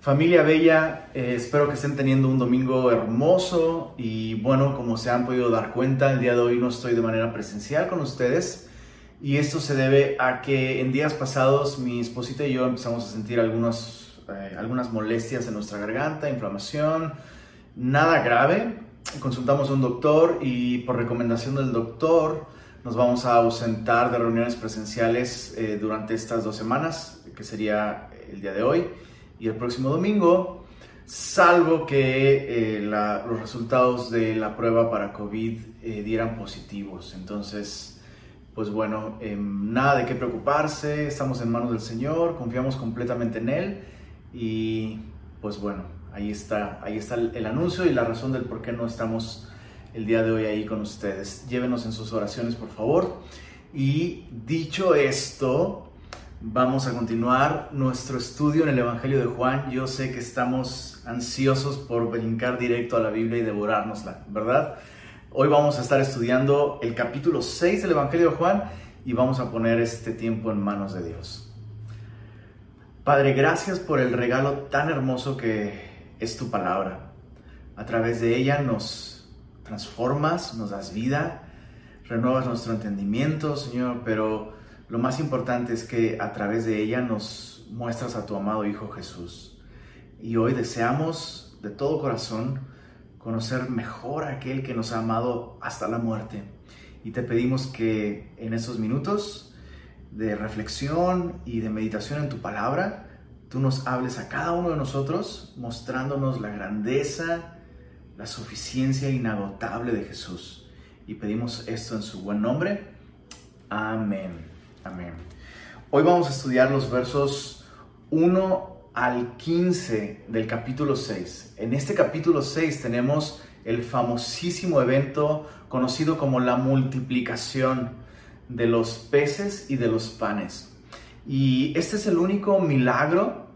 Familia Bella, eh, espero que estén teniendo un domingo hermoso y bueno, como se han podido dar cuenta, el día de hoy no estoy de manera presencial con ustedes y esto se debe a que en días pasados mi esposita y yo empezamos a sentir algunos, eh, algunas molestias en nuestra garganta, inflamación, nada grave. Consultamos a un doctor y por recomendación del doctor nos vamos a ausentar de reuniones presenciales eh, durante estas dos semanas, que sería el día de hoy y el próximo domingo, salvo que eh, los resultados de la prueba para COVID eh, dieran positivos. Entonces, pues bueno, em, nada de qué preocuparse, estamos en manos del Señor, confiamos completamente en Él y pues bueno, ahí está, ahí está el, el anuncio y la razón del por qué no estamos el día de hoy ahí con ustedes. Llévenos en sus oraciones, por favor. Y dicho esto, Vamos a continuar nuestro estudio en el Evangelio de Juan. Yo sé que estamos ansiosos por brincar directo a la Biblia y devorárnosla, ¿verdad? Hoy vamos a estar estudiando el capítulo 6 del Evangelio de Juan y vamos a poner este tiempo en manos de Dios. Padre, gracias por el regalo tan hermoso que es tu palabra. A través de ella nos transformas, nos das vida, renuevas nuestro entendimiento, Señor, pero lo más importante es que a través de ella nos muestras a tu amado Hijo Jesús. Y hoy deseamos de todo corazón conocer mejor a aquel que nos ha amado hasta la muerte. Y te pedimos que en estos minutos de reflexión y de meditación en tu palabra, tú nos hables a cada uno de nosotros mostrándonos la grandeza, la suficiencia inagotable de Jesús. Y pedimos esto en su buen nombre. Amén. Amén. Hoy vamos a estudiar los versos 1 al 15 del capítulo 6. En este capítulo 6 tenemos el famosísimo evento conocido como la multiplicación de los peces y de los panes. Y este es el único milagro,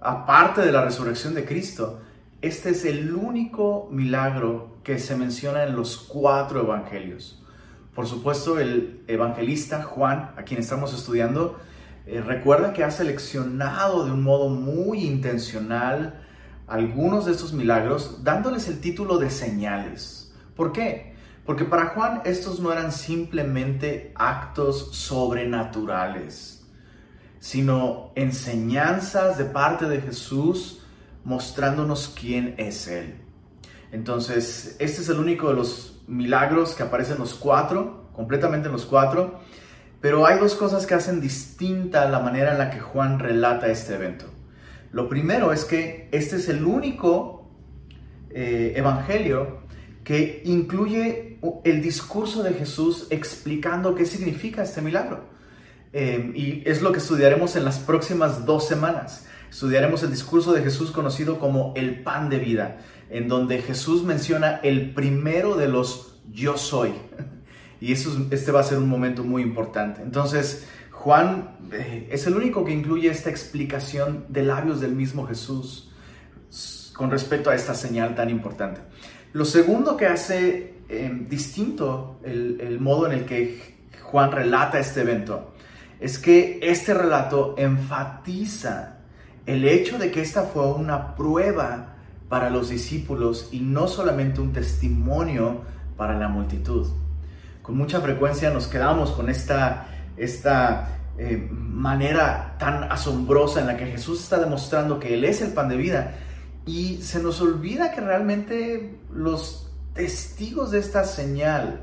aparte de la resurrección de Cristo, este es el único milagro que se menciona en los cuatro evangelios. Por supuesto, el evangelista Juan, a quien estamos estudiando, eh, recuerda que ha seleccionado de un modo muy intencional algunos de estos milagros, dándoles el título de señales. ¿Por qué? Porque para Juan estos no eran simplemente actos sobrenaturales, sino enseñanzas de parte de Jesús mostrándonos quién es Él. Entonces, este es el único de los milagros que aparecen los cuatro, completamente en los cuatro, pero hay dos cosas que hacen distinta la manera en la que Juan relata este evento. Lo primero es que este es el único eh, evangelio que incluye el discurso de Jesús explicando qué significa este milagro. Eh, y es lo que estudiaremos en las próximas dos semanas. Estudiaremos el discurso de Jesús conocido como el pan de vida en donde Jesús menciona el primero de los yo soy. Y eso, este va a ser un momento muy importante. Entonces, Juan eh, es el único que incluye esta explicación de labios del mismo Jesús con respecto a esta señal tan importante. Lo segundo que hace eh, distinto el, el modo en el que Juan relata este evento es que este relato enfatiza el hecho de que esta fue una prueba para los discípulos y no solamente un testimonio para la multitud. Con mucha frecuencia nos quedamos con esta, esta eh, manera tan asombrosa en la que Jesús está demostrando que Él es el pan de vida y se nos olvida que realmente los testigos de esta señal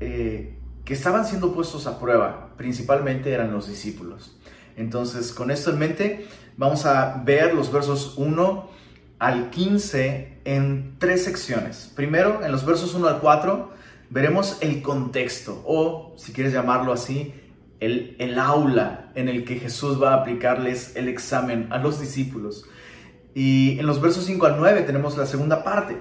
eh, que estaban siendo puestos a prueba principalmente eran los discípulos. Entonces, con esto en mente, vamos a ver los versos 1 al 15 en tres secciones. Primero, en los versos 1 al 4, veremos el contexto, o si quieres llamarlo así, el, el aula en el que Jesús va a aplicarles el examen a los discípulos. Y en los versos 5 al 9 tenemos la segunda parte.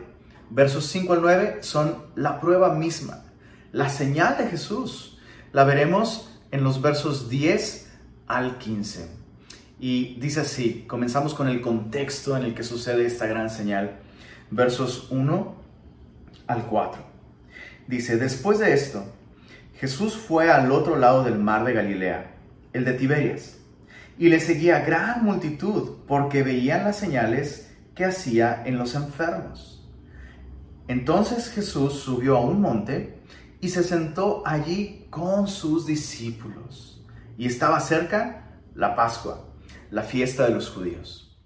Versos 5 al 9 son la prueba misma, la señal de Jesús. La veremos en los versos 10 al 15. Y dice así, comenzamos con el contexto en el que sucede esta gran señal, versos 1 al 4. Dice, después de esto, Jesús fue al otro lado del mar de Galilea, el de Tiberias, y le seguía gran multitud porque veían las señales que hacía en los enfermos. Entonces Jesús subió a un monte y se sentó allí con sus discípulos. Y estaba cerca la Pascua, la fiesta de los judíos.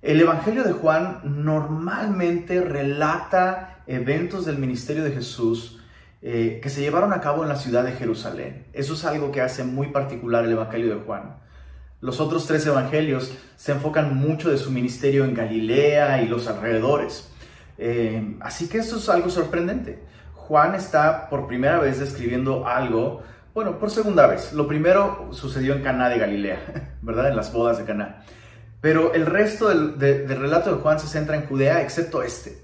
El Evangelio de Juan normalmente relata eventos del ministerio de Jesús eh, que se llevaron a cabo en la ciudad de Jerusalén. Eso es algo que hace muy particular el Evangelio de Juan. Los otros tres evangelios se enfocan mucho de su ministerio en Galilea y los alrededores. Eh, así que esto es algo sorprendente. Juan está por primera vez describiendo algo, bueno, por segunda vez. Lo primero sucedió en Caná de Galilea, ¿verdad? En las bodas de Caná. Pero el resto del, del, relato de Juan se centra en Judea, excepto este,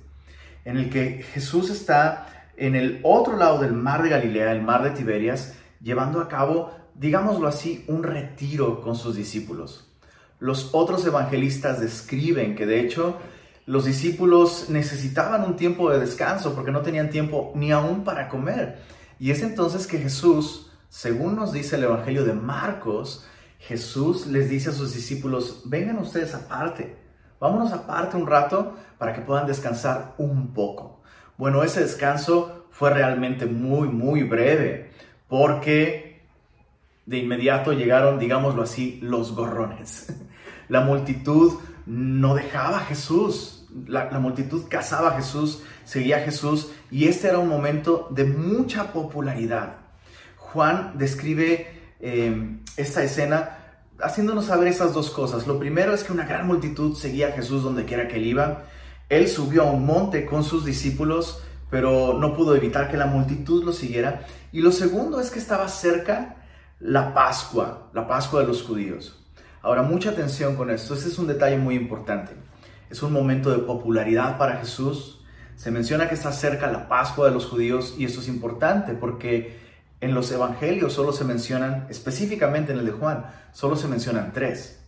en el que Jesús está en el otro lado del mar de Galilea, el mar de Tiberias, llevando a cabo, digámoslo así, un retiro con sus discípulos. Los otros evangelistas describen que de hecho los discípulos necesitaban un tiempo de descanso porque no tenían tiempo ni aún para comer. Y es entonces que Jesús, según nos dice el Evangelio de Marcos, Jesús les dice a sus discípulos, vengan ustedes aparte, vámonos aparte un rato para que puedan descansar un poco. Bueno, ese descanso fue realmente muy, muy breve, porque de inmediato llegaron, digámoslo así, los gorrones. La multitud no dejaba a Jesús, la, multitud cazaba a Jesús, seguía a Jesús, y este era un momento de mucha popularidad. Juan describe Em, esta escena haciéndonos saber esas dos cosas. Lo primero es que una gran multitud seguía a Jesús donde quiera que él iba. Él subió a un monte con sus discípulos, pero no pudo evitar que la multitud lo siguiera. Y lo segundo es que estaba cerca la Pascua, la Pascua de los judíos. Ahora, mucha atención con esto. Este es un detalle muy importante. Es un momento de popularidad para Jesús. Se menciona que está cerca la Pascua de los judíos y esto es importante porque en los evangelios solo se mencionan, específicamente en el de Juan, solo se mencionan tres.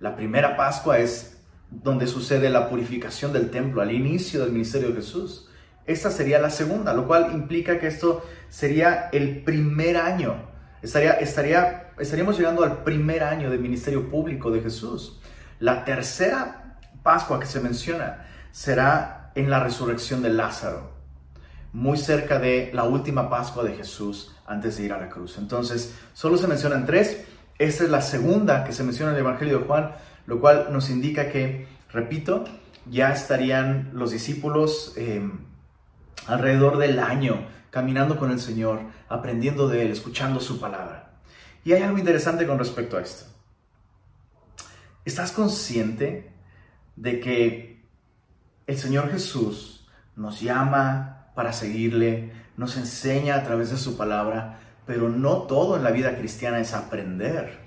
La primera Pascua es donde sucede la purificación del templo al inicio del ministerio de Jesús. Esta sería la segunda, lo cual implica que esto sería el primer año. Estaría, estaría, estaríamos llegando al primer año del ministerio público de Jesús. La tercera Pascua que se menciona será en la resurrección de Lázaro muy cerca de la última Pascua de Jesús antes de ir a la cruz. Entonces, solo se mencionan tres. Esta es la segunda que se menciona en el Evangelio de Juan, lo cual nos indica que, repito, ya estarían los discípulos eh, alrededor del año caminando con el Señor, aprendiendo de Él, escuchando su palabra. Y hay algo interesante con respecto a esto. ¿Estás consciente de que el Señor Jesús nos llama para seguirle, nos enseña a través de su palabra, pero no todo en la vida cristiana es aprender.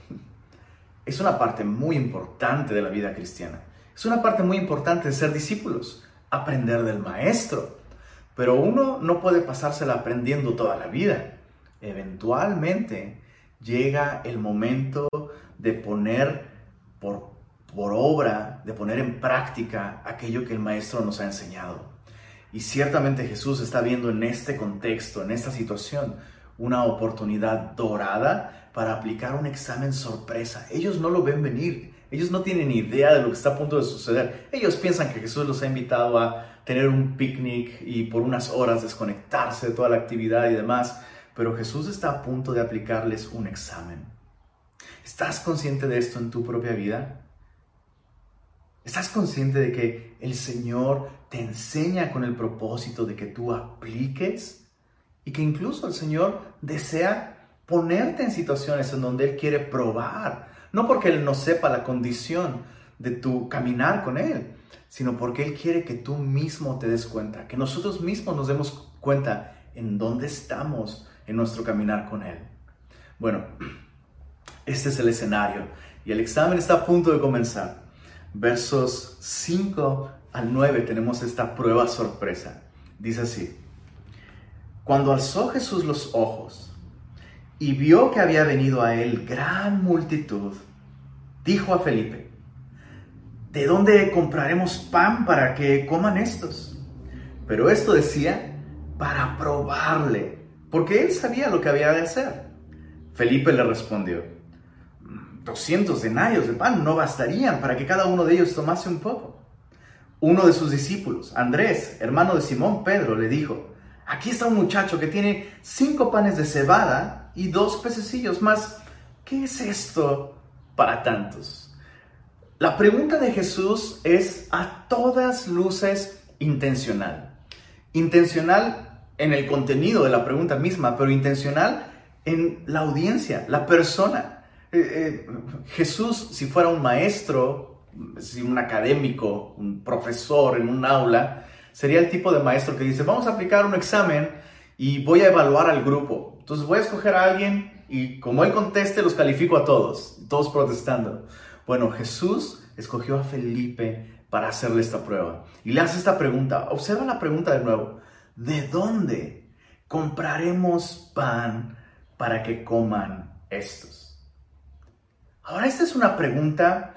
Es una parte muy importante de la vida cristiana. Es una parte muy importante de ser discípulos, aprender del maestro. Pero uno no puede pasársela aprendiendo toda la vida. Eventualmente llega el momento de poner por, por obra, de poner en práctica aquello que el maestro nos ha enseñado. Y ciertamente Jesús está viendo en este contexto, en esta situación, una oportunidad dorada para aplicar un examen sorpresa. Ellos no lo ven venir, ellos no tienen idea de lo que está a punto de suceder. Ellos piensan que Jesús los ha invitado a tener un picnic y por unas horas desconectarse de toda la actividad y demás, pero Jesús está a punto de aplicarles un examen. ¿Estás consciente de esto en tu propia vida? ¿Estás consciente de que el Señor te enseña con el propósito de que tú apliques? Y que incluso el Señor desea ponerte en situaciones en donde Él quiere probar. No porque Él no sepa la condición de tu caminar con Él, sino porque Él quiere que tú mismo te des cuenta, que nosotros mismos nos demos cuenta en dónde estamos en nuestro caminar con Él. Bueno, este es el escenario y el examen está a punto de comenzar versos 5 al 9 tenemos esta prueba sorpresa. Dice así, cuando alzó Jesús los ojos y vio que había venido a él gran multitud, dijo a Felipe, ¿de dónde compraremos pan para que coman estos? Pero esto decía para probarle, porque él sabía lo que había de hacer. Felipe le respondió, 200 denarios de pan no bastarían para que cada uno de ellos tomase un poco. Uno de sus discípulos, Andrés, hermano de Simón Pedro, le dijo, aquí está un muchacho que tiene cinco panes de cebada y dos pececillos más. ¿Qué es esto para tantos? La pregunta de Jesús es a todas luces intencional. Intencional en el contenido de la pregunta misma, pero intencional en la audiencia, la persona. Eh, eh, Jesús, si fuera un maestro, si un académico, un profesor en un aula, sería el tipo de maestro que dice, vamos a aplicar un examen y voy a evaluar al grupo. Entonces voy a escoger a alguien y como él conteste, los califico a todos, todos protestando. Bueno, Jesús escogió a Felipe para hacerle esta prueba y le hace esta pregunta. Observa la pregunta de nuevo. ¿De dónde compraremos pan para que coman estos? Ahora, esta es una pregunta,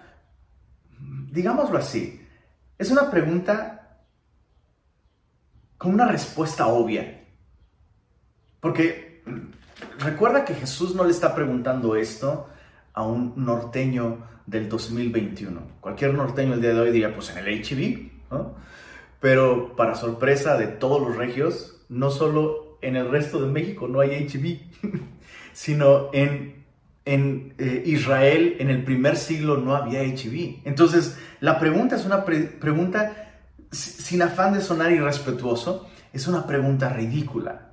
digámoslo así, es una pregunta con una respuesta obvia. Porque recuerda que Jesús no le está preguntando esto a un norteño del 2021. Cualquier norteño el día de hoy diría, pues en el HIV, ¿no? Pero para sorpresa de todos los regios, no solo en el resto de México no hay HIV, sino en, en eh, Israel en el primer siglo no había HIV. Entonces, la pregunta es una pregunta sin afán de sonar irrespetuoso, es una pregunta ridícula.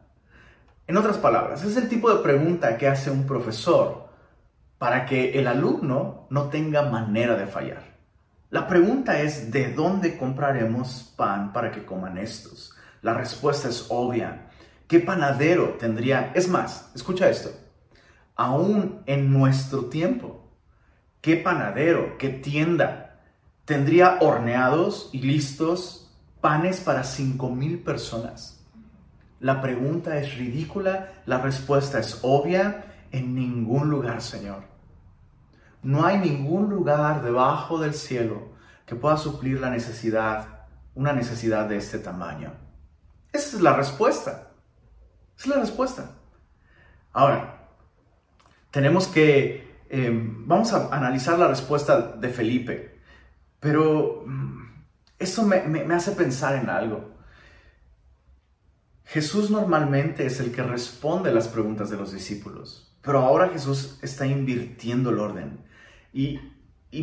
En otras palabras, es el tipo de pregunta que hace un profesor para que el alumno no tenga manera de fallar. La pregunta es, ¿de dónde compraremos pan para que coman estos? La respuesta es obvia. ¿Qué panadero tendría? Es más, escucha esto. Aún en nuestro tiempo, ¿qué panadero, qué tienda tendría horneados y listos panes para cinco mil personas? La pregunta es ridícula, la respuesta es obvia en ningún lugar, Señor. No hay ningún lugar debajo del cielo que pueda suplir la necesidad, una necesidad de este tamaño. Esa es la respuesta. Esa es la respuesta. Ahora, tenemos que, em, vamos a analizar la respuesta de Felipe, pero mm, eso me, me hace pensar en algo. Jesús normalmente es el que responde las preguntas de los discípulos, pero ahora Jesús está invirtiendo el orden. Y,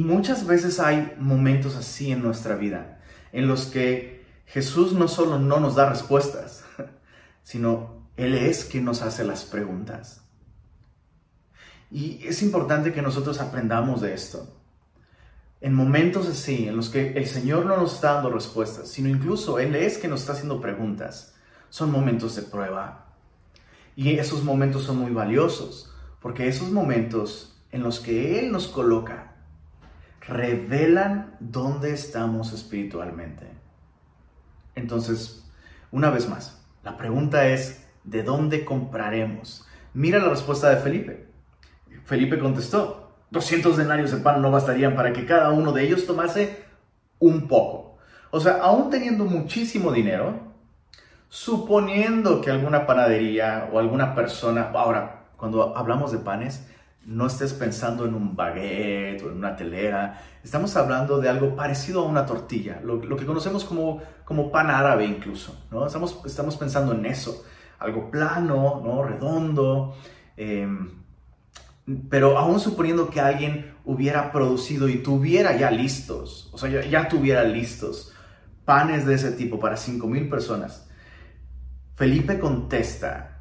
muchas veces hay momentos así en nuestra vida, en los que Jesús no solo no nos da respuestas, sino Él es quien nos hace las preguntas. Y es importante que nosotros aprendamos de esto. En momentos así, en los que el Señor no nos está dando respuestas, sino incluso Él es quien nos está haciendo preguntas, son momentos de prueba. Y esos momentos son muy valiosos, porque esos momentos en los que Él nos coloca revelan dónde estamos espiritualmente. Entonces, una vez más, la pregunta es, ¿de dónde compraremos? Mira la respuesta de Felipe. Felipe contestó, 200 denarios de pan no bastarían para que cada uno de ellos tomase un poco. O sea, aún teniendo muchísimo dinero, suponiendo que alguna panadería o alguna persona, ahora, cuando hablamos de panes, no estés pensando en un baguette o en una telera. Estamos hablando de algo parecido a una tortilla, lo, que conocemos como, como pan árabe incluso. ¿no? Estamos, estamos pensando en eso, algo plano, ¿no? redondo. Em, pero aún suponiendo que alguien hubiera producido y tuviera ya listos, o sea, ya, ya tuviera listos panes de ese tipo para 5.000 personas, Felipe contesta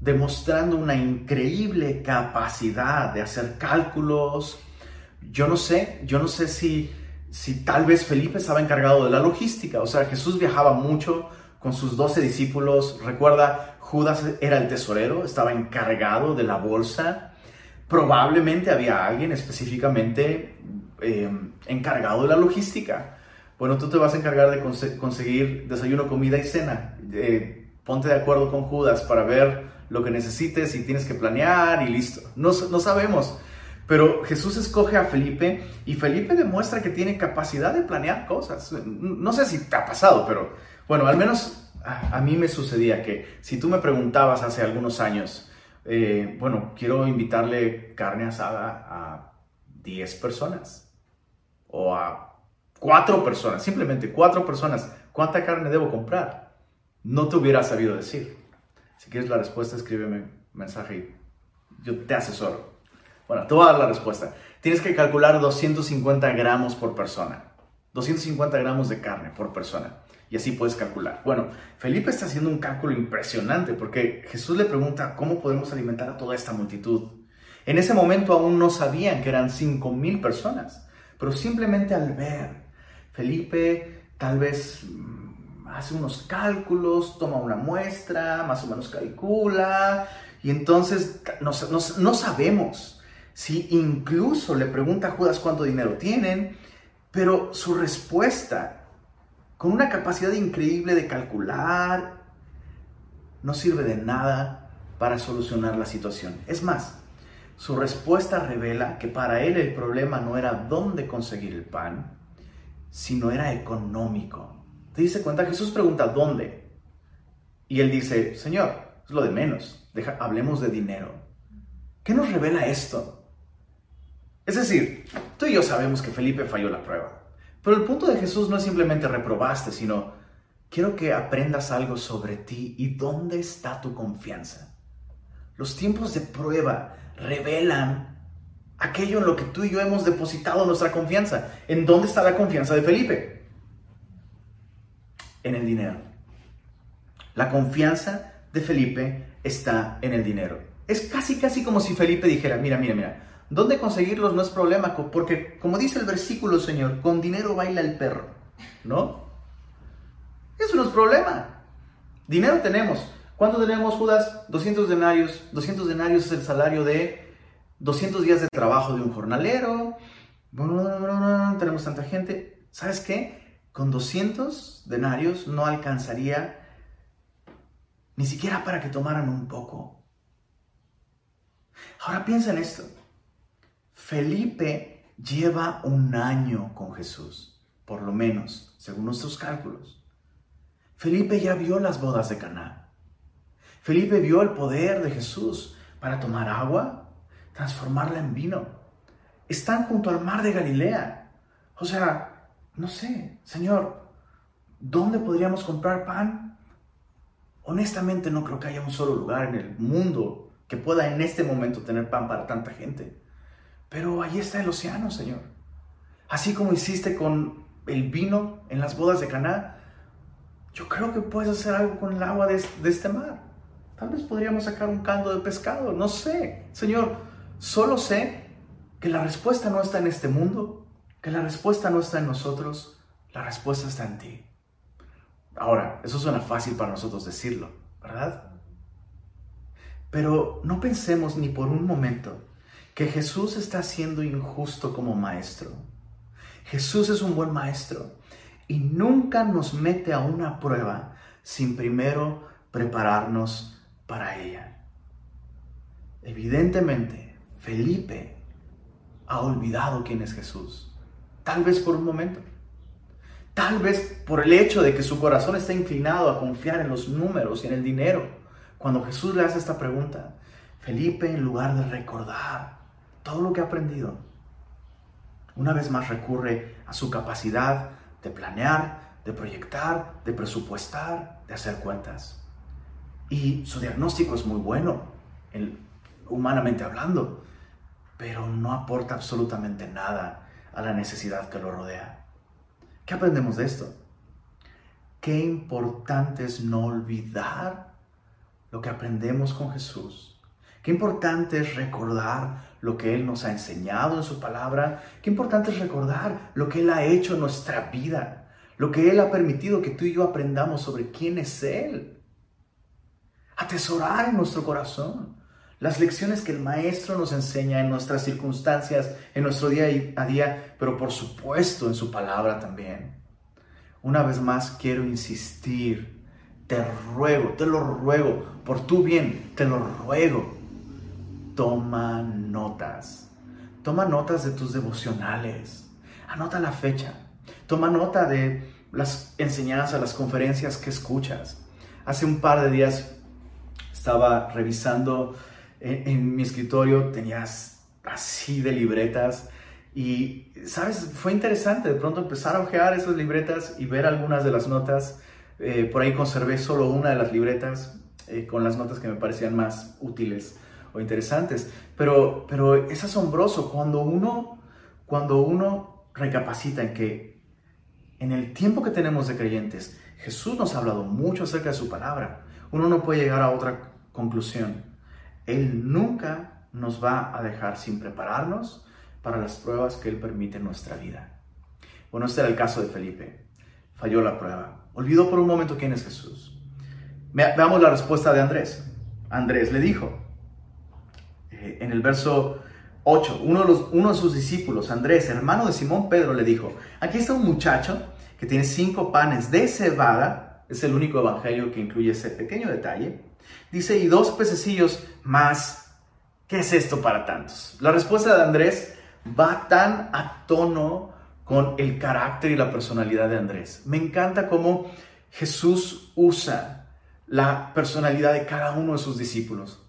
demostrando una increíble capacidad de hacer cálculos. Yo no sé, yo no sé si, si tal vez Felipe estaba encargado de la logística, o sea, Jesús viajaba mucho con sus doce discípulos, recuerda, Judas era el tesorero, estaba encargado de la bolsa, probablemente había alguien específicamente eh, encargado de la logística. Bueno, tú te vas a encargar de conseguir desayuno, comida y cena. Eh, ponte de acuerdo con Judas para ver lo que necesites y tienes que planear y listo. No, no sabemos. Pero Jesús escoge a Felipe y Felipe demuestra que tiene capacidad de planear cosas. No sé si te ha pasado, pero bueno, al menos a, mí me sucedía que si tú me preguntabas hace algunos años, eh, bueno, quiero invitarle carne asada a 10 personas o a 4 personas, simplemente 4 personas, ¿cuánta carne debo comprar? No te hubiera sabido decir. Si quieres la respuesta, escríbeme un mensaje y yo te asesoro. Bueno, te voy a dar la respuesta. Tienes que calcular 250 gramos por persona. 250 gramos de carne por persona. Y así puedes calcular. Bueno, Felipe está haciendo un cálculo impresionante porque Jesús le pregunta cómo podemos alimentar a toda esta multitud. En ese momento aún no sabían que eran 5 mil personas, pero simplemente al ver, Felipe tal vez mm, hace unos cálculos, toma una muestra, más o menos calcula, y entonces no, no sabemos si incluso le pregunta a Judas cuánto dinero tienen, pero su respuesta con una capacidad increíble de calcular, no sirve de nada para solucionar la situación. Es más, su respuesta revela que para él el problema no era dónde conseguir el pan, sino era económico. ¿Te dice cuenta? Jesús pregunta, ¿dónde? Y él dice, Señor, es lo de menos, Deja, hablemos de dinero. ¿Qué nos revela esto? Es decir, tú y yo sabemos que Felipe falló la prueba. Pero el punto de Jesús no es simplemente reprobaste, sino quiero que aprendas algo sobre ti y dónde está tu confianza. Los tiempos de prueba revelan aquello en lo que tú y yo hemos depositado nuestra confianza. ¿En dónde está la confianza de Felipe? En el dinero. La confianza de Felipe está en el dinero. Es casi, casi como si Felipe dijera, mira, mira, mira, ¿Dónde conseguirlos no es problema? Porque, como dice el versículo, Señor, con dinero baila el perro, ¿no? Eso no es problema. Dinero tenemos. ¿Cuánto tenemos, Judas? 200 denarios. 200 denarios es el salario de 200 días de trabajo de un jornalero. Tenemos tanta gente. ¿Sabes qué? Con 200 denarios no alcanzaría ni siquiera para que tomaran un poco. Ahora piensa en esto. Felipe lleva un año con Jesús, por lo menos, según nuestros cálculos. Felipe ya vio las bodas de Caná. Felipe vio el poder de Jesús para tomar agua, transformarla en vino. Están junto al mar de Galilea. O sea, no sé, Señor, ¿dónde podríamos comprar pan? Honestamente no creo que haya un solo lugar en el mundo que pueda en este momento tener pan para tanta gente. Pero ahí está el océano, Señor. Así como hiciste con el vino en las bodas de Caná, yo creo que puedes hacer algo con el agua de, este mar. Tal vez podríamos sacar un caldo de pescado, no sé. Señor, solo sé que la respuesta no está en este mundo, que la respuesta no está en nosotros, la respuesta está en ti. Ahora, eso suena fácil para nosotros decirlo, ¿verdad? Pero no pensemos ni por un momento que Jesús está siendo injusto como maestro. Jesús es un buen maestro y nunca nos mete a una prueba sin primero prepararnos para ella. Evidentemente, Felipe ha olvidado quién es Jesús, tal vez por un momento. Tal vez por el hecho de que su corazón está inclinado a confiar en los números y en el dinero. Cuando Jesús le hace esta pregunta, Felipe, en lugar de recordar todo lo que ha aprendido, una vez más recurre a su capacidad de planear, de proyectar, de presupuestar, de hacer cuentas. Y su diagnóstico es muy bueno, humanamente hablando, pero no aporta absolutamente nada a la necesidad que lo rodea. ¿Qué aprendemos de esto? Qué importante es no olvidar lo que aprendemos con Jesús Qué importante es recordar lo que Él nos ha enseñado en su palabra. Qué importante es recordar lo que Él ha hecho en nuestra vida. Lo que Él ha permitido que tú y yo aprendamos sobre quién es Él. Atesorar en nuestro corazón las lecciones que el Maestro nos enseña en nuestras circunstancias, en nuestro día a día, pero por supuesto en su palabra también. Una vez más quiero insistir, te ruego, te lo ruego, por tu bien, te lo ruego toma notas. Toma notas de tus devocionales. Anota la fecha. Toma nota de las enseñanzas, las conferencias que escuchas. Hace un par de días estaba revisando en, mi escritorio, tenías así de libretas Y, ¿sabes? Fue interesante de pronto empezar a ojear esas libretas y ver algunas de las notas. Eh, por ahí conservé solo una de las libretas eh, con las notas que me parecían más útiles o interesantes. Pero, pero es asombroso cuando uno, cuando uno recapacita en que en el tiempo que tenemos de creyentes, Jesús nos ha hablado mucho acerca de su palabra. Uno no puede llegar a otra conclusión. Él nunca nos va a dejar sin prepararnos para las pruebas que Él permite en nuestra vida. Bueno, este era el caso de Felipe. Falló la prueba. Olvidó por un momento quién es Jesús. Veamos la respuesta de Andrés. Andrés le dijo, eh, en el verso 8, uno de, uno de sus discípulos, Andrés, hermano de Simón Pedro, le dijo, aquí está un muchacho que tiene cinco panes de cebada, es el único evangelio que incluye ese pequeño detalle, dice, y dos pececillos más, ¿qué es esto para tantos? La respuesta de Andrés va tan a tono con el carácter y la personalidad de Andrés. Me encanta cómo Jesús usa la personalidad de cada uno de sus discípulos.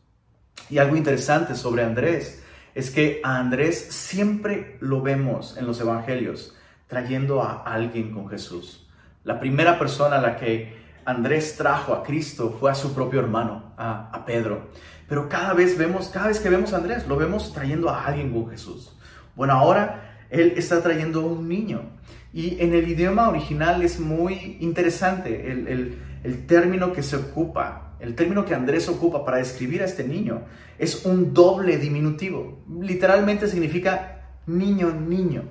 Y algo interesante sobre Andrés es que a Andrés siempre lo vemos en los evangelios trayendo a alguien con Jesús. La primera persona a la que Andrés trajo a Cristo fue a su propio hermano, a, Pedro. Pero cada vez vemos, cada vez que vemos a Andrés, lo vemos trayendo a alguien con Jesús. Bueno, ahora él está trayendo a un niño. Y en el idioma original es muy interesante el, el término que se ocupa, el término que Andrés ocupa para describir a este niño es un doble diminutivo. Literalmente significa niño, niño.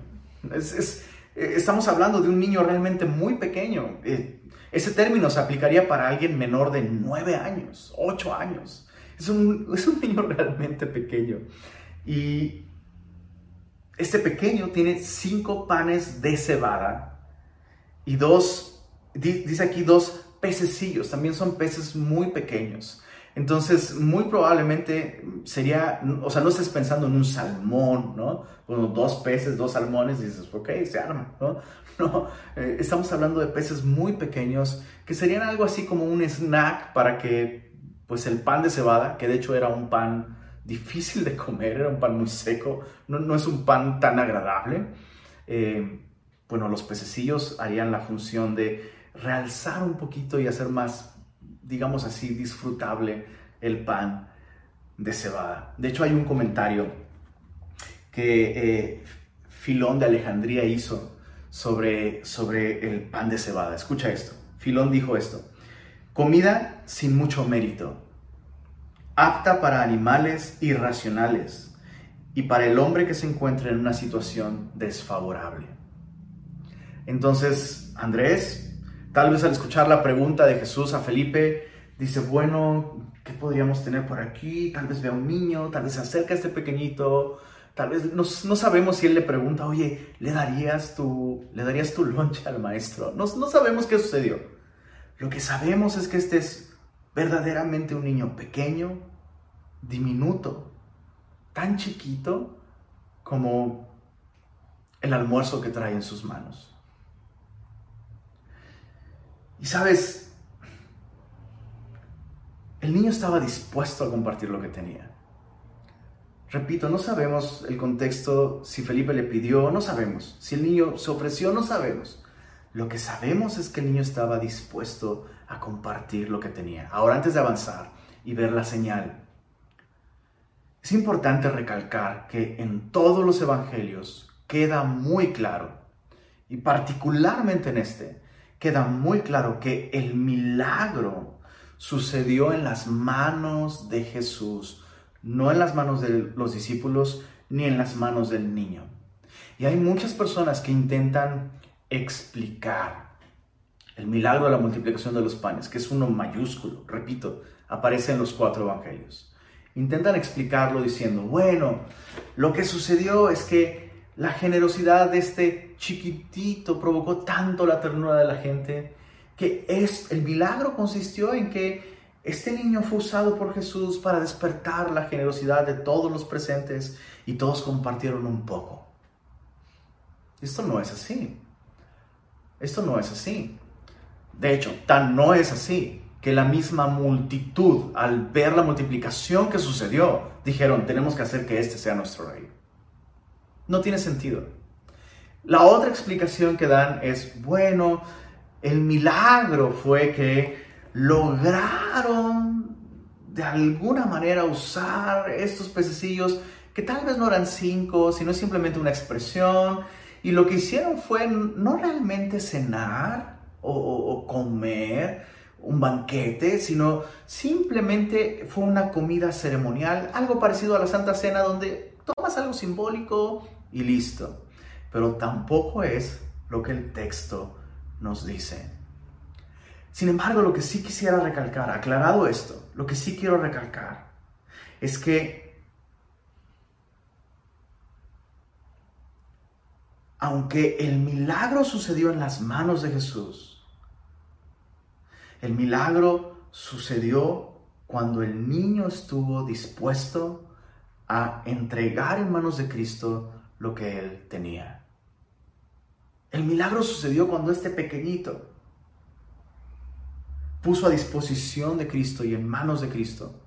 Eh, estamos hablando de un niño realmente muy pequeño. Eh, ese término se aplicaría para alguien menor de 9 años, 8 años. Es un, es un niño realmente pequeño. Y este pequeño tiene cinco panes de cebada y dos, dice aquí dos pececillos, también son peces muy pequeños. Entonces, muy probablemente sería, o sea, no estés pensando en un salmón, ¿no? Bueno, dos peces, dos salmones, y dices, ok, se arma, ¿no? No, eh, estamos hablando de peces muy pequeños que serían algo así como un snack para que, pues, el pan de cebada, que de hecho era un pan difícil de comer, era un pan muy seco, no, no es un pan tan agradable. Eh, bueno, los pececillos harían la función de realzar un poquito y hacer más digamos así, disfrutable el pan de cebada. De hecho, hay un comentario que eh, Filón de Alejandría hizo sobre, sobre el pan de cebada. Escucha esto. Filón dijo esto. Comida sin mucho mérito, apta para animales irracionales y para el hombre que se encuentra en una situación desfavorable. Entonces, Andrés Tal vez al escuchar la pregunta de Jesús a Felipe, dice, bueno, ¿qué podríamos tener por aquí? Tal vez vea un niño, tal vez se acerca a este pequeñito, tal vez no, sabemos si él le pregunta, oye, ¿le darías tu, ¿le darías tu loncha al maestro? No, no sabemos qué sucedió. Lo que sabemos es que este es verdaderamente un niño pequeño, diminuto, tan chiquito como el almuerzo que trae en sus manos. Y sabes, el niño estaba dispuesto a compartir lo que tenía. Repito, no sabemos el contexto, si Felipe le pidió, no sabemos. Si el niño se ofreció, no sabemos. Lo que sabemos es que el niño estaba dispuesto a compartir lo que tenía. Ahora, antes de avanzar y ver la señal, es importante recalcar que en todos los evangelios queda muy claro, y particularmente en este, queda muy claro que el milagro sucedió en las manos de Jesús, no en las manos de los discípulos ni en las manos del niño. Y hay muchas personas que intentan explicar el milagro de la multiplicación de los panes, que es uno mayúsculo, repito, aparece en los cuatro evangelios. Intentan explicarlo diciendo, bueno, lo que sucedió es que la generosidad de este chiquitito provocó tanto la ternura de la gente que es, el milagro consistió en que este niño fue usado por Jesús para despertar la generosidad de todos los presentes y todos compartieron un poco. Esto no es así. Esto no es así. De hecho, tan no es así que la misma multitud, al ver la multiplicación que sucedió, dijeron, tenemos que hacer que este sea nuestro rey. No tiene sentido. La otra explicación que dan es, bueno, el milagro fue que lograron de alguna manera usar estos pececillos que tal vez no eran cinco, sino simplemente una expresión, y lo que hicieron fue no realmente cenar o, comer un banquete, sino simplemente fue una comida ceremonial, algo parecido a la Santa Cena donde tomas algo simbólico y listo. Pero tampoco es lo que el texto nos dice. Sin embargo, lo que sí quisiera recalcar, aclarado esto, lo que sí quiero recalcar es que aunque el milagro sucedió en las manos de Jesús, el milagro sucedió cuando el niño estuvo dispuesto a entregar en manos de Cristo lo que él tenía. El milagro sucedió cuando este pequeñito puso a disposición de Cristo y en manos de Cristo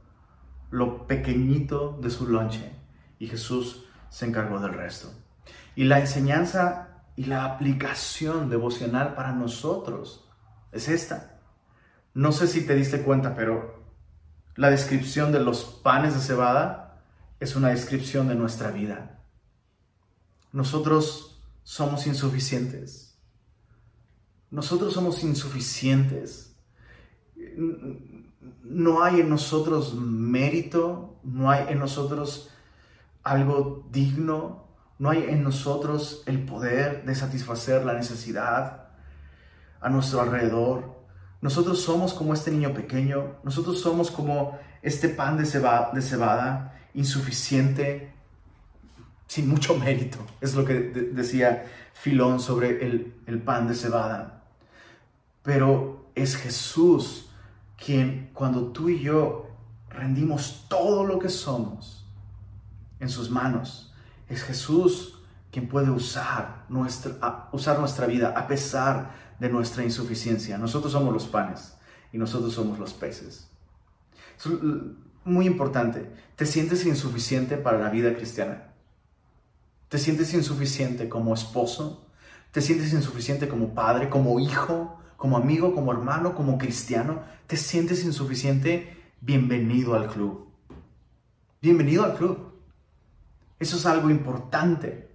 lo pequeñito de su lonche y Jesús se encargó del resto. Y la enseñanza y la aplicación devocional para nosotros es esta. No sé si te diste cuenta, pero la descripción de los panes de cebada es una descripción de nuestra vida. Nosotros somos insuficientes. Nosotros somos insuficientes no hay en nosotros mérito, no hay en nosotros algo digno, no hay en nosotros el poder de satisfacer la necesidad a nuestro alrededor. Nosotros somos como este niño pequeño, nosotros somos como este pan de cebada, insuficiente, sin mucho mérito. Es lo que decía Filón sobre el, el pan de cebada. Pero es Jesús quien cuando tú y yo rendimos todo lo que somos en sus manos, es Jesús quien puede usar nuestra, usar nuestra vida a pesar de nuestra insuficiencia. Nosotros somos los panes y nosotros somos los peces. Es muy importante. ¿Te sientes insuficiente para la vida cristiana? ¿Te sientes insuficiente como esposo? ¿Te sientes insuficiente como padre, como hijo? como amigo, como hermano, como cristiano, te sientes insuficiente, bienvenido al club. Bienvenido al club. Eso es algo importante.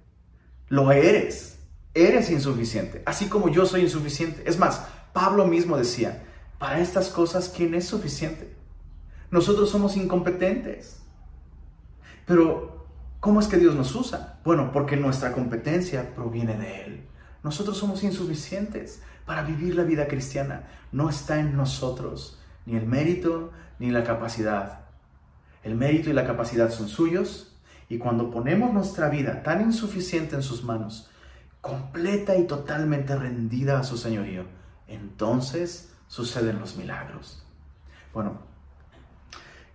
Lo eres. Eres insuficiente, así como yo soy insuficiente. Es más, Pablo mismo decía, para estas cosas, ¿quién es suficiente? Nosotros somos incompetentes. Pero, ¿cómo es que Dios nos usa? Bueno, porque nuestra competencia proviene de Él. Nosotros somos insuficientes para vivir la vida cristiana. No está en nosotros ni el mérito ni la capacidad. El mérito y la capacidad son suyos y cuando ponemos nuestra vida tan insuficiente en sus manos, completa y totalmente rendida a su señorío, entonces suceden los milagros. Bueno,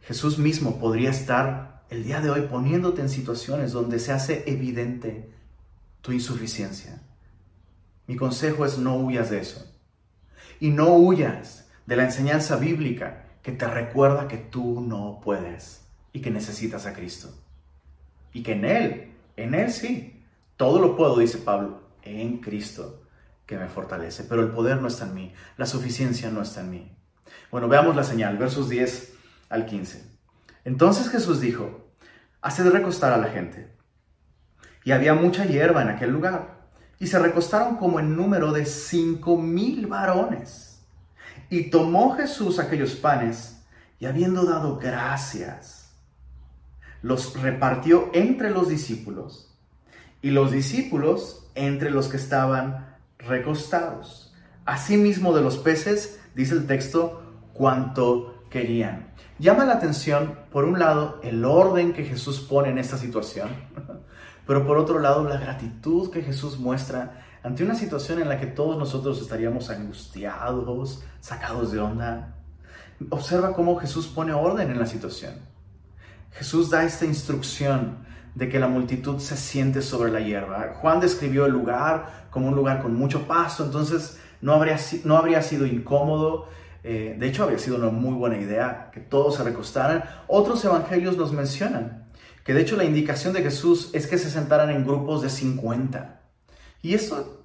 Jesús mismo podría estar el día de hoy poniéndote en situaciones donde se hace evidente tu insuficiencia. Mi consejo es no huyas de eso. Y no huyas de la enseñanza bíblica que te recuerda que tú no puedes y que necesitas a Cristo. Y que en Él, en Él sí, todo lo puedo, dice Pablo, en Cristo que me fortalece. Pero el poder no está en mí, la suficiencia no está en mí. Bueno, veamos la señal, versos 10 al 15. Entonces Jesús dijo, haced recostar a la gente. Y había mucha hierba en aquel lugar y se recostaron como en número de cinco mil varones. Y tomó Jesús aquellos panes y habiendo dado gracias, los repartió entre los discípulos y los discípulos entre los que estaban recostados. Asimismo de los peces, dice el texto, cuanto querían. Llama la atención, por un lado, el orden que Jesús pone en esta situación. Pero por otro lado, la gratitud que Jesús muestra ante una situación en la que todos nosotros estaríamos angustiados, sacados de onda. Observa cómo Jesús pone orden en la situación. Jesús da esta instrucción de que la multitud se siente sobre la hierba. Juan describió el lugar como un lugar con mucho pasto, entonces no habría sido incómodo. Eh, de hecho, habría sido una muy buena idea que todos se recostaran. Otros evangelios nos mencionan que de hecho la indicación de Jesús es que se sentaran en grupos de 50. Y esto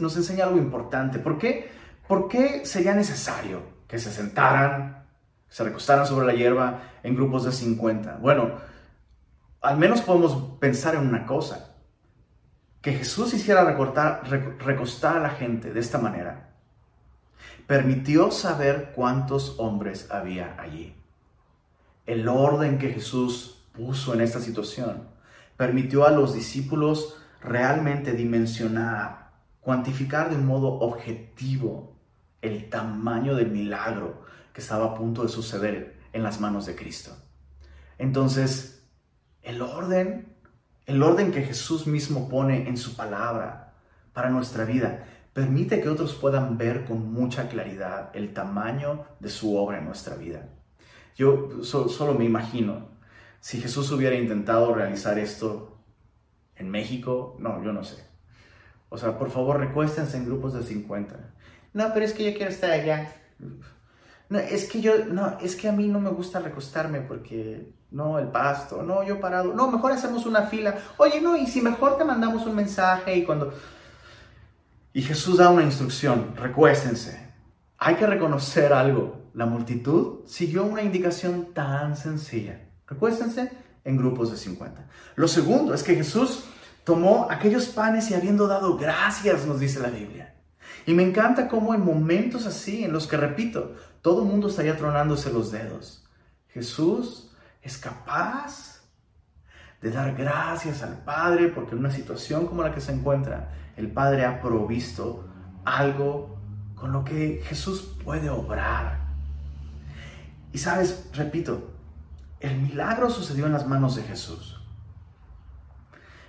nos enseña algo importante. ¿Por qué? ¿Por qué sería necesario que se sentaran, se recostaran sobre la hierba en grupos de 50? Bueno, al menos podemos pensar en una cosa, que Jesús hiciera recostar a la gente de esta manera. Permitió saber cuántos hombres había allí. El orden que Jesús puso en esta situación permitió a los discípulos realmente dimensionar, cuantificar de un modo objetivo el tamaño del milagro que estaba a punto de suceder en las manos de Cristo. Entonces, el orden, el orden que Jesús mismo pone en su palabra para nuestra vida, permite que otros puedan ver con mucha claridad el tamaño de su obra en nuestra vida. Yo solo me imagino, si Jesús hubiera intentado realizar esto en México, no, yo no sé. O sea, por favor, recuéstense en grupos de 50. No, pero es que yo quiero estar allá. No, es que yo, no, es que a mí no me gusta recostarme porque, no, el pasto, no, yo parado. No, mejor hacemos una fila. Oye, no, y si mejor te mandamos un mensaje y cuando... Y Jesús da una instrucción, recuéstense. Hay que reconocer algo. La multitud siguió una indicación tan sencilla. Recuéstense en grupos de 50. Lo segundo es que Jesús tomó aquellos panes y habiendo dado gracias, nos dice la Biblia. Y me encanta cómo en momentos así, en los que, repito, todo el mundo estaría tronándose los dedos, Jesús es capaz de dar gracias al Padre porque en una situación como la que se encuentra, el Padre ha provisto algo con lo que Jesús puede obrar. Y sabes, repito, el milagro sucedió en las manos de Jesús.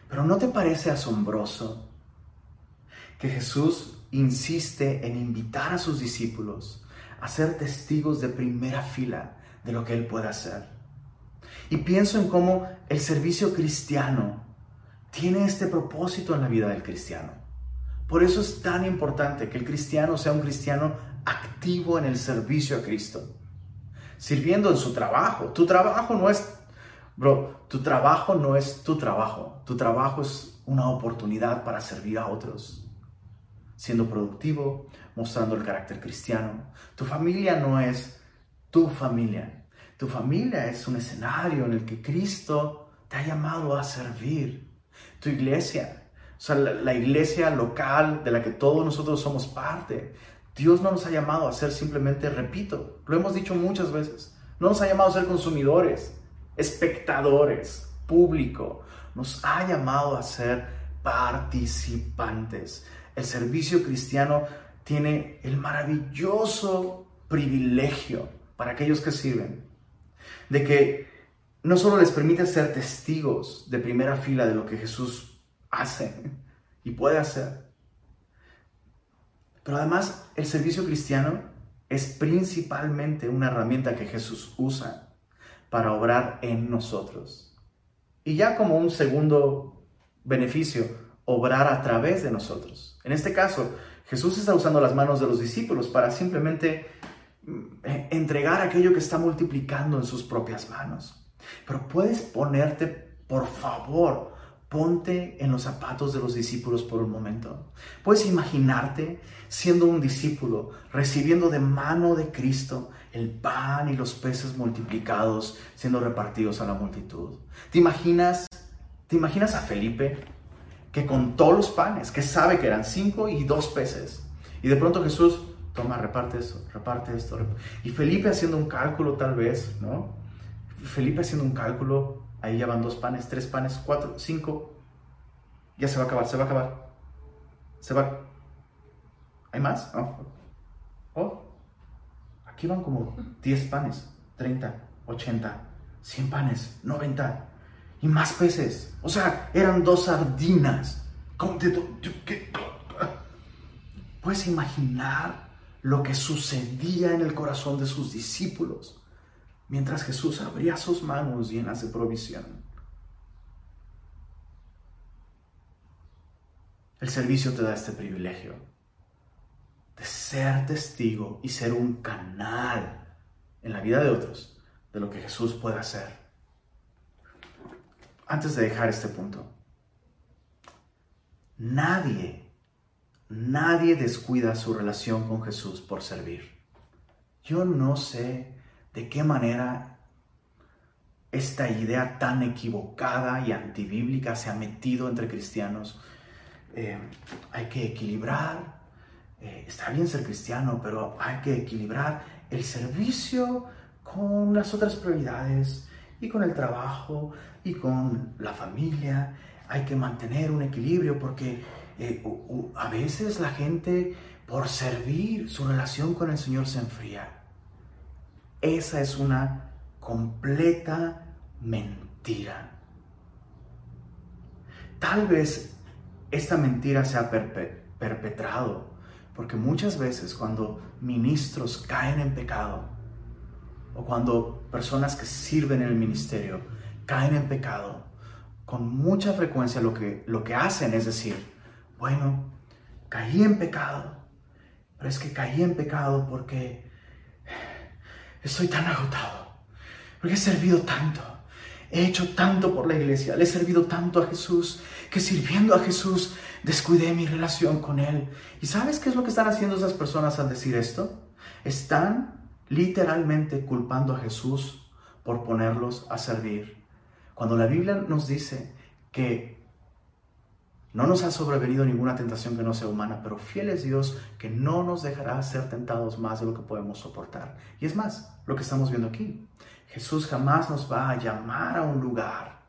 Pero ¿no te parece asombroso que Jesús insiste en invitar a sus discípulos a ser testigos de primera fila de lo que Él puede hacer? Y pienso en cómo el servicio cristiano tiene este propósito en la vida del cristiano. Por eso es tan importante que el cristiano sea un cristiano activo en el servicio a Cristo sirviendo en su trabajo. Tu trabajo no es, bro, tu trabajo no es tu trabajo. Tu trabajo es una oportunidad para servir a otros. Siendo productivo, mostrando el carácter cristiano. Tu familia no es tu familia. Tu familia es un escenario en el que Cristo te ha llamado a servir. Tu iglesia, o sea, la, la iglesia local de la que todos nosotros somos parte, Dios no nos ha llamado a ser simplemente, repito, lo hemos dicho muchas veces, no nos ha llamado a ser consumidores, espectadores, público, nos ha llamado a ser participantes. El servicio cristiano tiene el maravilloso privilegio para aquellos que sirven, de que no solo les permite ser testigos de primera fila de lo que Jesús hace y puede hacer, pero además, el servicio cristiano es principalmente una herramienta que Jesús usa para obrar en nosotros. Y ya como un segundo beneficio, obrar a través de nosotros. En este caso, Jesús está usando las manos de los discípulos para simplemente entregar aquello que está multiplicando en sus propias manos. Pero puedes ponerte, por favor, Ponte en los zapatos de los discípulos por un momento. Puedes imaginarte siendo un discípulo, recibiendo de mano de Cristo el pan y los peces multiplicados siendo repartidos a la multitud. ¿Te imaginas, te imaginas a Felipe que con todos los panes, que sabe que eran cinco y dos peces, y de pronto Jesús, toma, reparte eso, reparte esto. Y Felipe haciendo un cálculo tal vez, ¿no? Felipe haciendo un cálculo Ahí ya van dos panes, tres panes, cuatro, cinco. Ya se va a acabar, se va a acabar. Se va. ¿Hay más? Oh. Aquí van como 10 panes, 30, 80, 100 panes, 90 y más peces. O sea, eran dos sardinas. ¿Puedes imaginar lo que sucedía en el corazón de sus discípulos? mientras Jesús abría sus manos llenas de provisión. El servicio te da este privilegio de ser testigo y ser un canal en la vida de otros de lo que Jesús puede hacer. antes de dejar este punto, nadie, nadie descuida su relación con Jesús por servir. Yo no sé de qué manera esta idea tan equivocada y antibíblica se ha metido entre cristianos. Eh, hay que equilibrar, eh, está bien ser cristiano, pero hay que equilibrar el servicio con las otras prioridades y con el trabajo y con la familia. Hay que mantener un equilibrio porque eh, a veces la gente por servir su relación con el Señor se enfría. Esa es una completa mentira. Tal vez esta mentira se ha perpetrado porque muchas veces cuando ministros caen en pecado o cuando personas que sirven en el ministerio caen en pecado, con mucha frecuencia lo que, lo que hacen es decir, bueno, caí en pecado, pero es que caí en pecado porque estoy tan agotado, porque he servido tanto, he hecho tanto por la iglesia, le he servido tanto a Jesús, que sirviendo a Jesús descuidé mi relación con Él. ¿Y sabes qué es lo que están haciendo esas personas al decir esto? Están literalmente culpando a Jesús por ponerlos a servir. Cuando la Biblia nos dice que no nos ha sobrevenido ninguna tentación que no sea humana, pero fiel es Dios que no nos dejará ser tentados más de lo que podemos soportar. Y es más, lo que estamos viendo aquí. Jesús jamás nos va a llamar a un lugar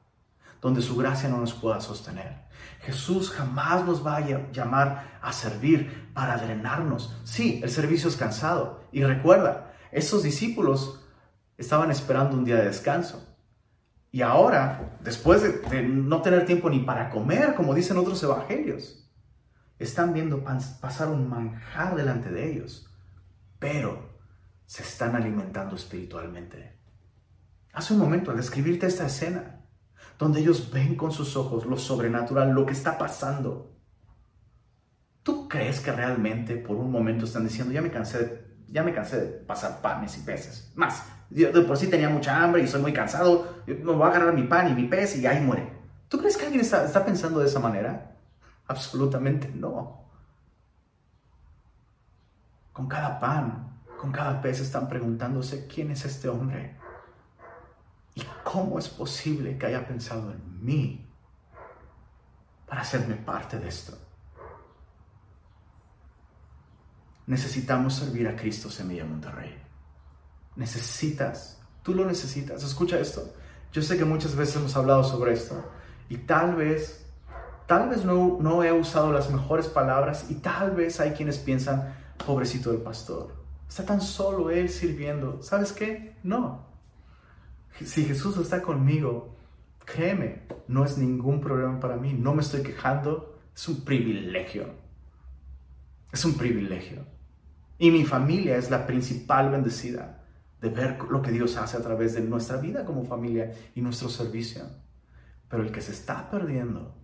donde su gracia no nos pueda sostener. Jesús jamás nos va a llamar a servir para drenarnos. Sí, el servicio es cansado. Y recuerda, esos discípulos estaban esperando un día de descanso. Y ahora, después de, no tener tiempo ni para comer, como dicen otros evangelios, están viendo pasar un manjar delante de ellos, pero se están alimentando espiritualmente. Hace un momento, al describirte esta escena, donde ellos ven con sus ojos lo sobrenatural, lo que está pasando. ¿Tú crees que realmente por un momento están diciendo, ya me cansé ya me cansé de pasar panes y peces? Más, yo por sí tenía mucha hambre y soy muy cansado, me voy a agarrar mi pan y mi pez y ahí muere. ¿Tú crees que alguien está, está pensando de esa manera? Absolutamente no. Con cada pan, con cada pez están preguntándose, ¿quién es este hombre? ¿Y cómo es posible que haya pensado en mí para hacerme parte de esto? Necesitamos servir a Cristo Semilla Monterrey. Necesitas, tú lo necesitas. Escucha esto. Yo sé que muchas veces hemos hablado sobre esto y tal vez, tal vez no, no he usado las mejores palabras y tal vez hay quienes piensan, pobrecito del pastor, está tan solo él sirviendo. ¿Sabes qué? No, si Jesús está conmigo, créeme, no es ningún problema para mí, no me estoy quejando, es un privilegio. Es un privilegio. Y mi familia es la principal bendecida de ver lo que Dios hace a través de nuestra vida como familia y nuestro servicio. Pero el que se está perdiendo,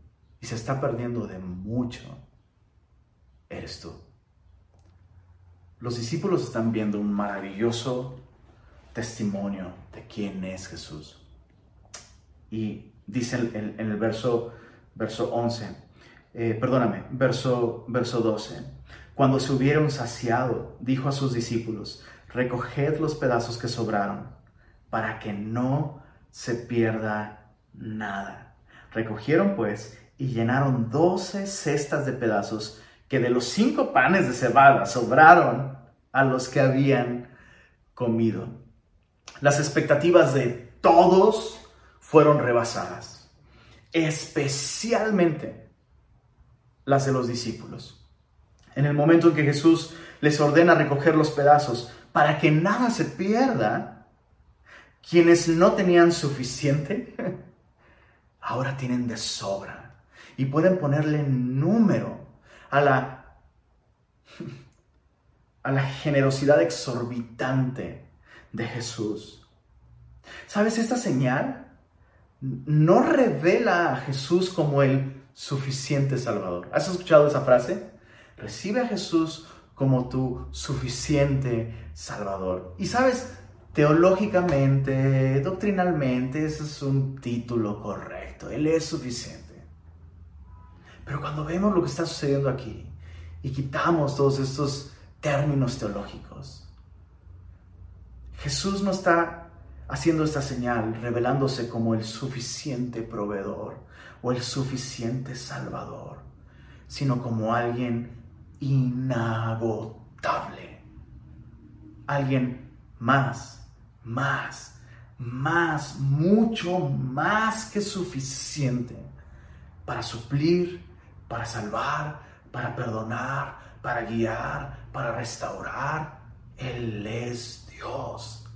y se está perdiendo de mucho, eres tú. Los discípulos están viendo un maravilloso testimonio de quién es Jesús. Y dice en, el verso, verso 11, eh, perdóname, verso, verso 12, cuando se hubieron saciado, dijo a sus discípulos, recoged los pedazos que sobraron, para que no se pierda nada. Recogieron pues y llenaron doce cestas de pedazos que de los cinco panes de cebada sobraron a los que habían comido. Las expectativas de todos fueron rebasadas, especialmente las de los discípulos. En el momento en que Jesús les ordena recoger los pedazos para que nada se pierda, quienes no tenían suficiente, ahora tienen de sobra y pueden ponerle número a la, a la generosidad exorbitante de Jesús. ¿Sabes? Esta señal no revela a Jesús como el suficiente Salvador. ¿Has escuchado esa frase? Recibe a Jesús como tu suficiente Salvador. Y sabes, teológicamente, doctrinalmente, ese es un título correcto. Él es suficiente. Pero cuando vemos lo que está sucediendo aquí y quitamos todos estos términos teológicos, Jesús no está haciendo esta señal, revelándose como el suficiente proveedor o el suficiente salvador, sino como alguien inagotable, alguien más, más, más, mucho más que suficiente para suplir, para salvar, para perdonar, para guiar, para restaurar. Él es Dios.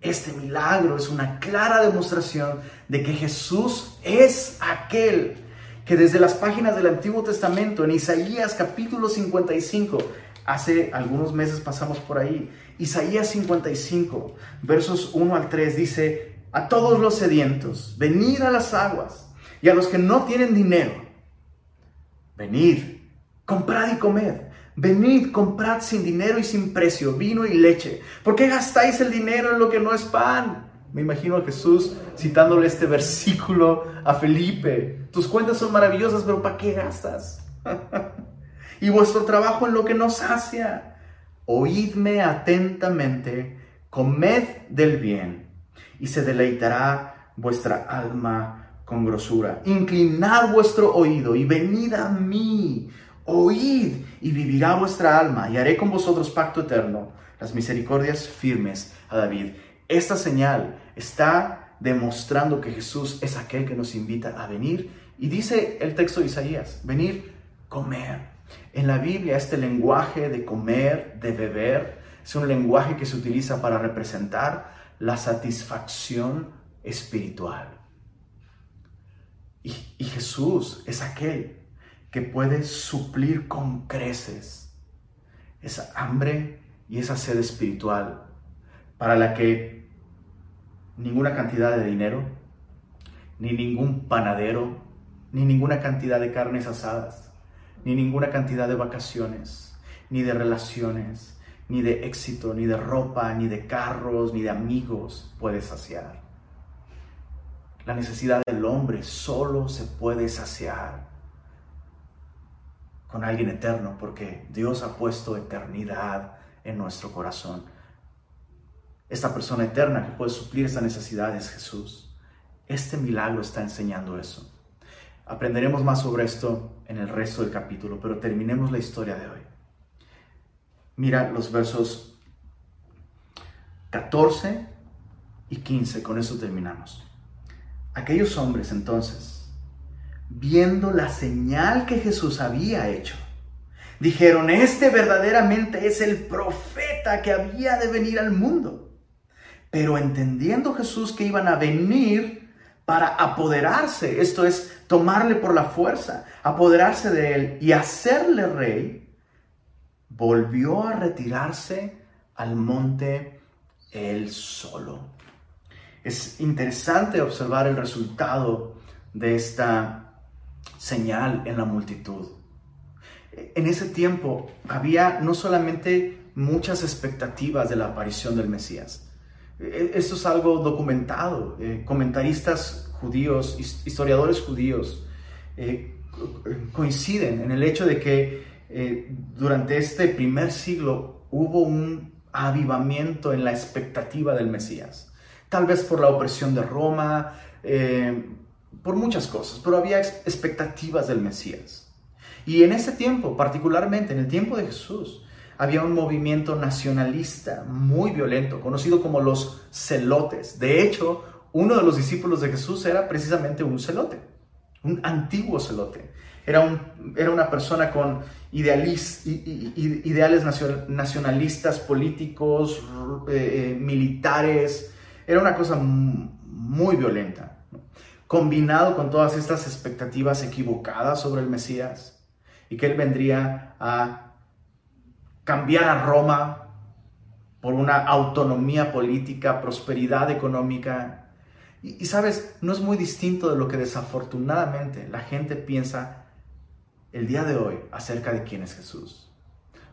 Este milagro es una clara demostración de que Jesús es aquel que desde las páginas del Antiguo Testamento, en Isaías capítulo 55, hace algunos meses pasamos por ahí, Isaías 55, versos 1 al 3 dice, a todos los sedientos, venid a las aguas, y a los que no tienen dinero, venid, comprad y comed. Venid, comprad sin dinero y sin precio vino y leche. ¿Por qué gastáis el dinero en lo que no es pan? Me imagino a Jesús citándole este versículo a Felipe. Tus cuentas son maravillosas, pero ¿para qué gastas? y vuestro trabajo en lo que no sacia oídme atentamente, comed del bien, y se deleitará vuestra alma con grosura. Inclinad vuestro oído y venid a mí, oíd y vivirá vuestra alma, y haré con vosotros pacto eterno, las misericordias firmes a David. Esta señal está demostrando que Jesús es aquel que nos invita a venir, y dice el texto de Isaías, venir, comer en la Biblia este lenguaje de comer, de beber, es un lenguaje que se utiliza para representar la satisfacción espiritual. Y, y, Jesús es aquel que puede suplir con creces esa hambre y esa sed espiritual para la que ninguna cantidad de dinero, ni ningún panadero, ni ninguna cantidad de carnes asadas, ni ninguna cantidad de vacaciones, ni de relaciones, ni de éxito, ni de ropa, ni de carros, ni de amigos puede saciar. La necesidad del hombre solo se puede saciar con alguien eterno, porque Dios ha puesto eternidad en nuestro corazón. Esta persona eterna que puede suplir esa necesidad es Jesús. Este milagro está enseñando eso. Aprenderemos más sobre esto en el resto del capítulo, pero terminemos la historia de hoy. Mira los versos 14 y 15, con eso terminamos. Aquellos hombres entonces, viendo la señal que Jesús había hecho, dijeron, este verdaderamente es el profeta que había de venir al mundo. Pero entendiendo Jesús que iban a venir para apoderarse, esto es, tomarle por la fuerza, apoderarse de él y hacerle rey, volvió a retirarse al monte él solo. Es interesante observar el resultado de esta señal en la multitud. En ese tiempo había no solamente muchas expectativas de la aparición del Mesías, esto es algo documentado. Eh, comentaristas judíos, historiadores judíos, eh, coinciden en el hecho de que eh, durante este primer siglo hubo un avivamiento en la expectativa del Mesías. Tal vez por la opresión de Roma, por muchas cosas, pero había expectativas del Mesías. Y en ese tiempo, particularmente en el tiempo de Jesús, había un movimiento nacionalista muy violento, conocido como los celotes. De hecho, uno de los discípulos de Jesús era precisamente un celote, un antiguo celote. Era, un, era una persona con ideales nacionalistas, políticos, eh, eh, militares. Era una cosa muy violenta. Combinado con todas estas expectativas equivocadas sobre el Mesías y que él vendría a cambiar a Roma por una autonomía política, prosperidad económica. Y, sabes, no es muy distinto de lo que desafortunadamente la gente piensa el día de hoy acerca de quién es Jesús.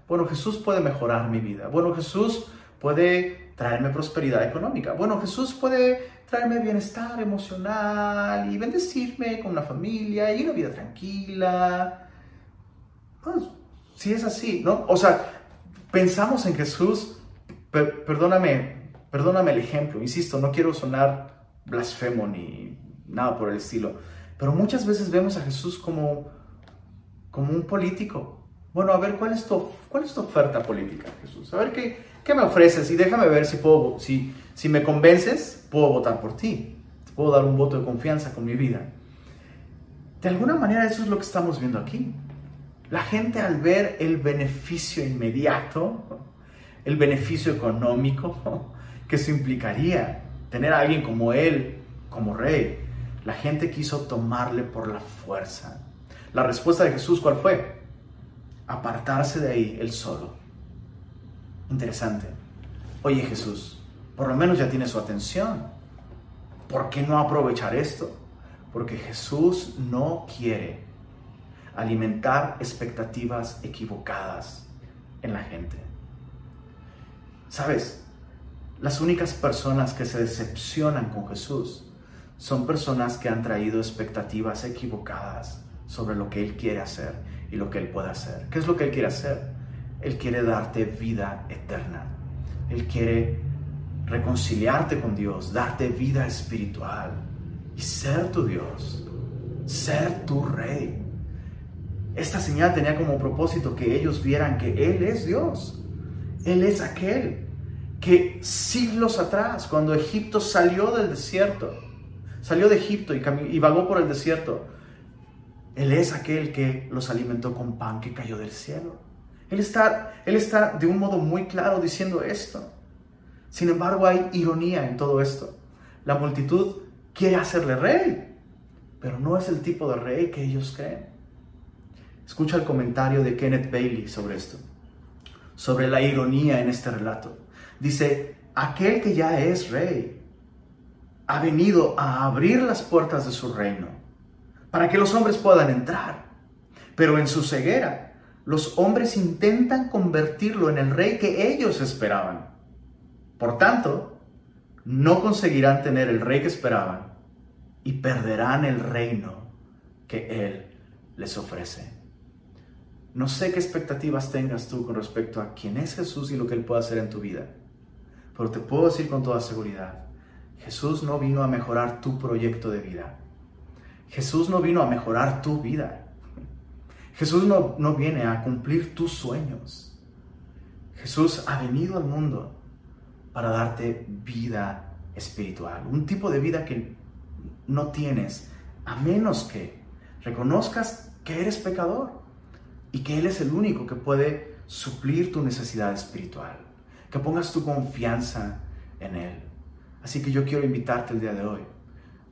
Bueno, Jesús puede mejorar mi vida. Bueno, Jesús puede traerme prosperidad económica. Bueno, Jesús puede traerme bienestar emocional y bendecirme con una familia y una vida tranquila. Pues, si es así, ¿no? O sea, pensamos en Jesús, perdóname, perdóname el ejemplo, insisto, no quiero sonar blasfemo ni nada por el estilo, pero muchas veces vemos a Jesús como, como un político. Bueno, a ver, ¿cuál es tu, cuál es tu oferta política, Jesús? A ver, ¿qué, ¿qué me ofreces? Y déjame ver si puedo, si, si me convences, puedo votar por ti. Te puedo dar un voto de confianza con mi vida. De alguna manera eso es lo que estamos viendo aquí. La gente al ver el beneficio inmediato, el beneficio económico que eso implicaría, tener a alguien como él, como rey, la gente quiso tomarle por la fuerza. La respuesta de Jesús, ¿cuál fue? Apartarse de ahí él solo. Interesante. Oye Jesús, por lo menos ya tiene su atención. ¿Por qué no aprovechar esto? Porque Jesús no quiere alimentar expectativas equivocadas en la gente. ¿Sabes? Las únicas personas que se decepcionan con Jesús son personas que han traído expectativas equivocadas sobre lo que Él quiere hacer y lo que Él puede hacer. ¿Qué es lo que Él quiere hacer? Él quiere darte vida eterna. Él quiere reconciliarte con Dios, darte vida espiritual y ser tu Dios, ser tu rey. Esta señal tenía como propósito que ellos vieran que Él es Dios. Él es aquel que siglos atrás, cuando Egipto salió del desierto, salió de Egipto y, vagó por el desierto, Él es aquel que los alimentó con pan que cayó del cielo. Él está, él está de un modo muy claro diciendo esto. Sin embargo, hay ironía en todo esto. La multitud quiere hacerle rey, pero no es el tipo de rey que ellos creen. Escucha el comentario de Kenneth Bailey sobre esto, sobre la ironía en este relato. Dice, aquel que ya es rey ha venido a abrir las puertas de su reino para que los hombres puedan entrar. Pero en su ceguera, los hombres intentan convertirlo en el rey que ellos esperaban. Por tanto, no conseguirán tener el rey que esperaban y perderán el reino que Él les ofrece. No sé qué expectativas tengas tú con respecto a quién es Jesús y lo que Él puede hacer en tu vida, pero te puedo decir con toda seguridad, Jesús no vino a mejorar tu proyecto de vida. Jesús no vino a mejorar tu vida. Jesús no, no viene a cumplir tus sueños. Jesús ha venido al mundo para darte vida espiritual, un tipo de vida que no tienes a menos que reconozcas que eres pecador y que Él es el único que puede suplir tu necesidad espiritual, que pongas tu confianza en Él. Así que yo quiero invitarte el día de hoy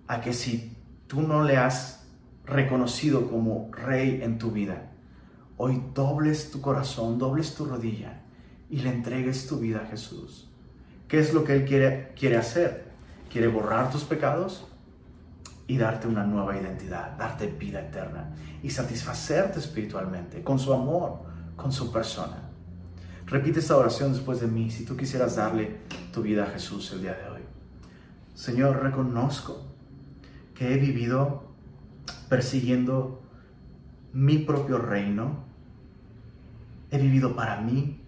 a que si tú no le has reconocido como Rey en tu vida, hoy dobles tu corazón, dobles tu rodilla y le entregues tu vida a Jesús. ¿Qué es lo que Él quiere, quiere hacer? Quiere borrar tus pecados y darte una nueva identidad, darte vida eterna y satisfacerte espiritualmente con su amor, con su persona. Repite esta oración después de mí si tú quisieras darle tu vida a Jesús el día de hoy. Señor, reconozco que he vivido persiguiendo mi propio reino. He vivido para mí,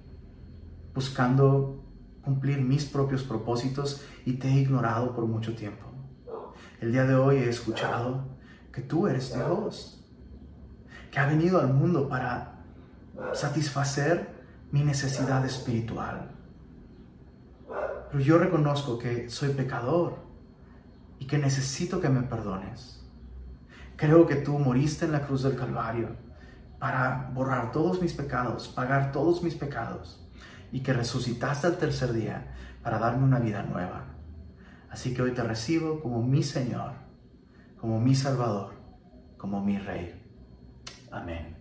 buscando cumplir mis propios propósitos y te he ignorado por mucho tiempo. El día de hoy he escuchado que tú eres Dios, que ha venido al mundo para satisfacer mi necesidad espiritual. Pero yo reconozco que soy pecador y que necesito que me perdones. Creo que tú moriste en la cruz del Calvario para borrar todos mis pecados, pagar todos mis pecados y que resucitaste al tercer día para darme una vida nueva. Así que hoy te recibo como mi Señor, como mi Salvador, como mi Rey. Amén.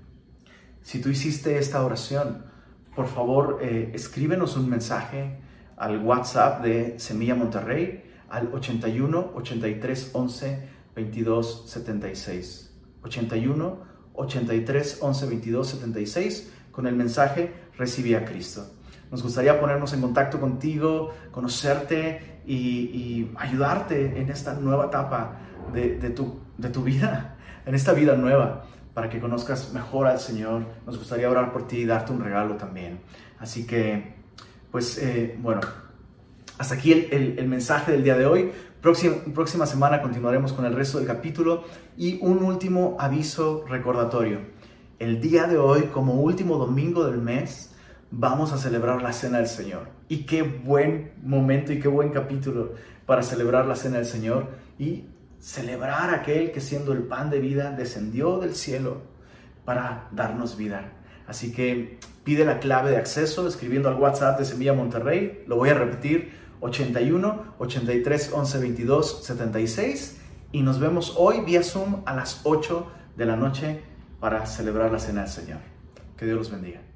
Si tú hiciste esta oración, por favor eh, escríbenos un mensaje al WhatsApp de Semilla Monterrey al 81 83 11 22 76. 81 83 11 22 76 con el mensaje Recibí a Cristo. Nos gustaría ponernos en contacto contigo, conocerte y, ayudarte en esta nueva etapa de, tu, vida, en esta vida nueva, para que conozcas mejor al Señor. Nos gustaría orar por ti y darte un regalo también. Así que, pues, eh, bueno, hasta aquí el, el, mensaje del día de hoy. Próxima, próxima semana continuaremos con el resto del capítulo y un último aviso recordatorio. El día de hoy, como último domingo del mes, vamos a celebrar la Cena del Señor. Y qué buen momento y qué buen capítulo para celebrar la Cena del Señor y celebrar aquel que siendo el pan de vida descendió del cielo para darnos vida. Así que pide la clave de acceso escribiendo al WhatsApp de Semilla Monterrey. Lo voy a repetir, 81 83 11 22 76 y nos vemos hoy vía Zoom a las 8 de la noche para celebrar la cena del Señor. Que Dios los bendiga.